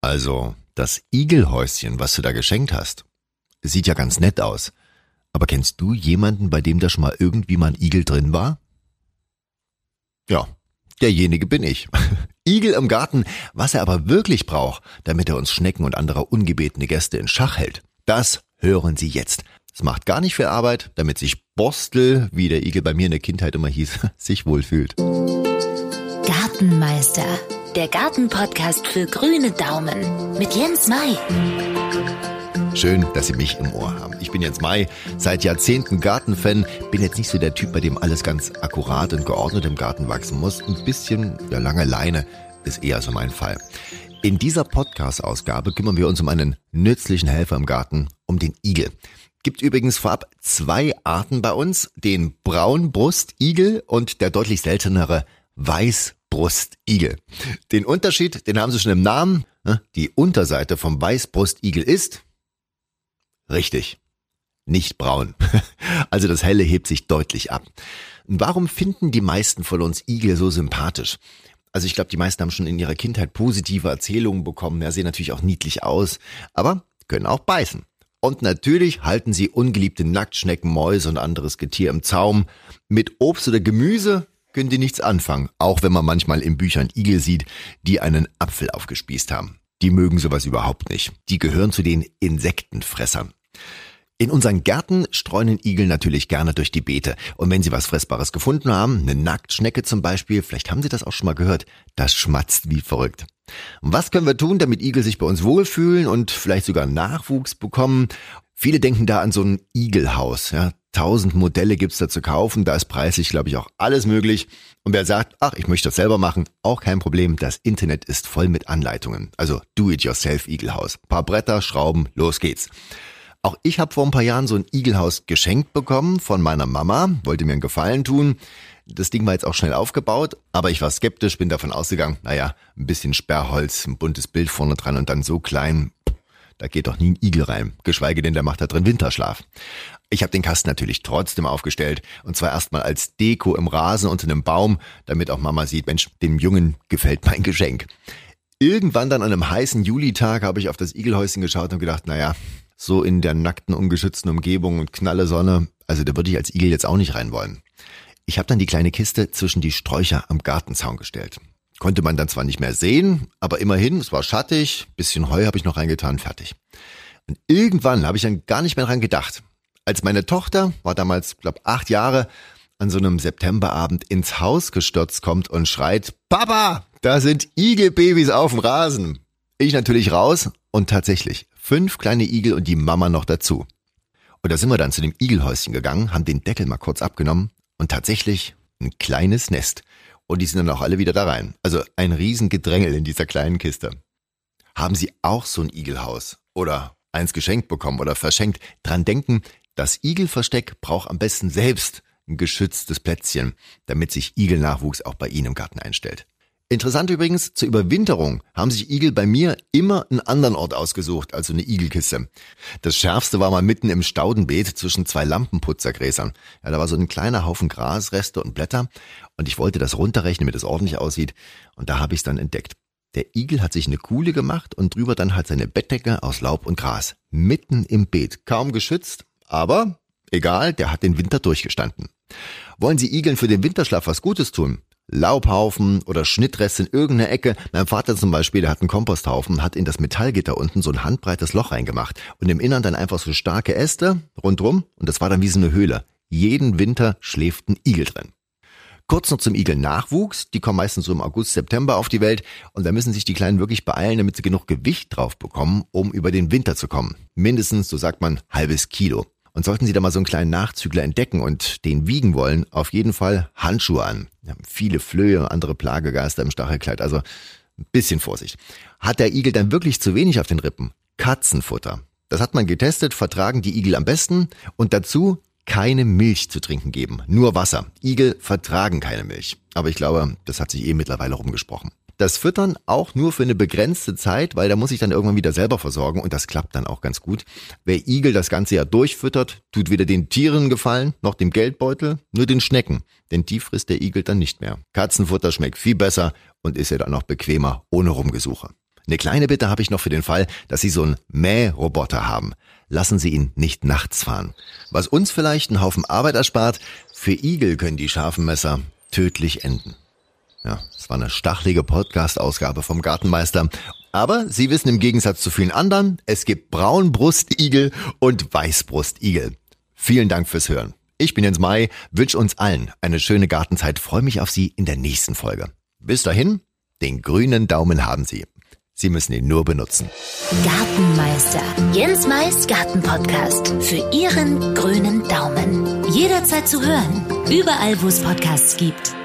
Also, das Igelhäuschen, was du da geschenkt hast, sieht ja ganz nett aus. Aber kennst du jemanden, bei dem da schon mal irgendwie mal ein Igel drin war? Ja, derjenige bin ich. Igel im Garten, was er aber wirklich braucht, damit er uns Schnecken und andere ungebetene Gäste in Schach hält. Das hören Sie jetzt. Es macht gar nicht viel Arbeit, damit sich Borstel, wie der Igel bei mir in der Kindheit immer hieß, sich wohlfühlt. Gartenmeister, der Gartenpodcast für grüne Daumen mit Jens Mai. Schön, dass Sie mich im Ohr haben. Ich bin Jens Mai, seit Jahrzehnten Gartenfan, bin jetzt nicht so der Typ, bei dem alles ganz akkurat und geordnet im Garten wachsen muss. Ein bisschen, ja, lange Leine ist eher so mein Fall. In dieser Podcast-Ausgabe kümmern wir uns um einen nützlichen Helfer im Garten, um den Igel. Gibt übrigens vorab zwei Arten bei uns, den Braunbrustigel und der deutlich seltenere Weißbrustigel. Den Unterschied, den haben Sie schon im Namen. Ne? Die Unterseite vom Weißbrustigel ist richtig. Nicht braun. Also das Helle hebt sich deutlich ab. Warum finden die meisten von uns Igel so sympathisch? Also ich glaube, die meisten haben schon in ihrer Kindheit positive Erzählungen bekommen. Ja, sehen natürlich auch niedlich aus, aber können auch beißen. Und natürlich halten sie ungeliebte Nacktschnecken, Mäuse und anderes Getier im Zaum. Mit Obst oder Gemüse können die nichts anfangen, auch wenn man manchmal in Büchern Igel sieht, die einen Apfel aufgespießt haben. Die mögen sowas überhaupt nicht. Die gehören zu den Insektenfressern. In unseren Gärten streunen Igel natürlich gerne durch die Beete. Und wenn sie was Fressbares gefunden haben, eine Nacktschnecke zum Beispiel, vielleicht haben Sie das auch schon mal gehört, das schmatzt wie verrückt. Was können wir tun, damit Igel sich bei uns wohlfühlen und vielleicht sogar Nachwuchs bekommen? Viele denken da an so ein Igelhaus. Ja, tausend Modelle gibt's da zu kaufen, da ist preislich, glaube ich, auch alles möglich. Und wer sagt, ach, ich möchte das selber machen, auch kein Problem. Das Internet ist voll mit Anleitungen. Also do-it-yourself Igelhaus. Paar Bretter, Schrauben, los geht's. Auch ich habe vor ein paar Jahren so ein Igelhaus geschenkt bekommen von meiner Mama, wollte mir einen Gefallen tun. Das Ding war jetzt auch schnell aufgebaut, aber ich war skeptisch, bin davon ausgegangen, naja, ein bisschen Sperrholz, ein buntes Bild vorne dran und dann so klein, da geht doch nie ein Igel rein, geschweige denn, der macht da drin Winterschlaf. Ich habe den Kasten natürlich trotzdem aufgestellt und zwar erstmal als Deko im Rasen unter einem Baum, damit auch Mama sieht, Mensch, dem Jungen gefällt mein Geschenk. Irgendwann dann an einem heißen Julitag habe ich auf das Igelhäuschen geschaut und gedacht, naja, so in der nackten, ungeschützten Umgebung und knalle Sonne. Also da würde ich als Igel jetzt auch nicht rein wollen. Ich habe dann die kleine Kiste zwischen die Sträucher am Gartenzaun gestellt. Konnte man dann zwar nicht mehr sehen, aber immerhin, es war schattig, bisschen Heu habe ich noch reingetan, fertig. Und irgendwann habe ich dann gar nicht mehr dran gedacht. Als meine Tochter, war damals, glaube acht Jahre, an so einem Septemberabend ins Haus gestürzt kommt und schreit, Papa, da sind Igelbabys auf dem Rasen. Ich natürlich raus und tatsächlich fünf kleine Igel und die Mama noch dazu. Und da sind wir dann zu dem Igelhäuschen gegangen, haben den Deckel mal kurz abgenommen und tatsächlich ein kleines Nest. Und die sind dann auch alle wieder da rein. Also ein Riesengedrängel in dieser kleinen Kiste. Haben Sie auch so ein Igelhaus oder eins geschenkt bekommen oder verschenkt? Dran denken, das Igelversteck braucht am besten selbst ein geschütztes Plätzchen, damit sich Igelnachwuchs auch bei Ihnen im Garten einstellt. Interessant übrigens, zur Überwinterung haben sich Igel bei mir immer einen anderen Ort ausgesucht, also eine Igelkiste. Das schärfste war mal mitten im Staudenbeet zwischen zwei Lampenputzergräsern. Ja, da war so ein kleiner Haufen Grasreste und Blätter und ich wollte das runterrechnen, damit es ordentlich aussieht und da habe ich es dann entdeckt. Der Igel hat sich eine Kuhle gemacht und drüber dann halt seine Bettdecke aus Laub und Gras. Mitten im Beet. Kaum geschützt, aber egal, der hat den Winter durchgestanden. Wollen Sie Igeln für den Winterschlaf was Gutes tun? Laubhaufen oder Schnittreste in irgendeiner Ecke. Mein Vater zum Beispiel, der hat einen Komposthaufen, hat in das Metallgitter unten so ein handbreites Loch reingemacht und im Innern dann einfach so starke Äste rundrum und das war dann wie so eine Höhle. Jeden Winter schläft ein Igel drin. Kurz noch zum Igel-Nachwuchs. Die kommen meistens so im August, September auf die Welt und da müssen sich die Kleinen wirklich beeilen, damit sie genug Gewicht drauf bekommen, um über den Winter zu kommen. Mindestens, so sagt man, halbes Kilo. Und sollten Sie da mal so einen kleinen Nachzügler entdecken und den wiegen wollen, auf jeden Fall Handschuhe an. Wir haben viele Flöhe und andere Plagegeister im Stachelkleid, also ein bisschen Vorsicht. Hat der Igel dann wirklich zu wenig auf den Rippen? Katzenfutter. Das hat man getestet, vertragen die Igel am besten und dazu keine Milch zu trinken geben, nur Wasser. Igel vertragen keine Milch. Aber ich glaube, das hat sich eh mittlerweile rumgesprochen. Das Füttern auch nur für eine begrenzte Zeit, weil da muss ich dann irgendwann wieder selber versorgen und das klappt dann auch ganz gut. Wer Igel das ganze Jahr durchfüttert, tut weder den Tieren gefallen, noch dem Geldbeutel, nur den Schnecken. Denn die frisst der Igel dann nicht mehr. Katzenfutter schmeckt viel besser und ist ja dann auch bequemer, ohne Rumgesuche. Eine kleine Bitte habe ich noch für den Fall, dass Sie so einen Mähroboter haben. Lassen Sie ihn nicht nachts fahren. Was uns vielleicht einen Haufen Arbeit erspart, für Igel können die scharfen Messer tödlich enden. Ja, es war eine stachelige Podcast-Ausgabe vom Gartenmeister. Aber Sie wissen im Gegensatz zu vielen anderen, es gibt Braunbrustigel und Weißbrustigel. Vielen Dank fürs Hören. Ich bin Jens Mai, wünsche uns allen eine schöne Gartenzeit, freue mich auf Sie in der nächsten Folge. Bis dahin, den grünen Daumen haben Sie. Sie müssen ihn nur benutzen. Gartenmeister. Jens Mais Gartenpodcast. Für Ihren grünen Daumen. Jederzeit zu hören. Überall, wo es Podcasts gibt.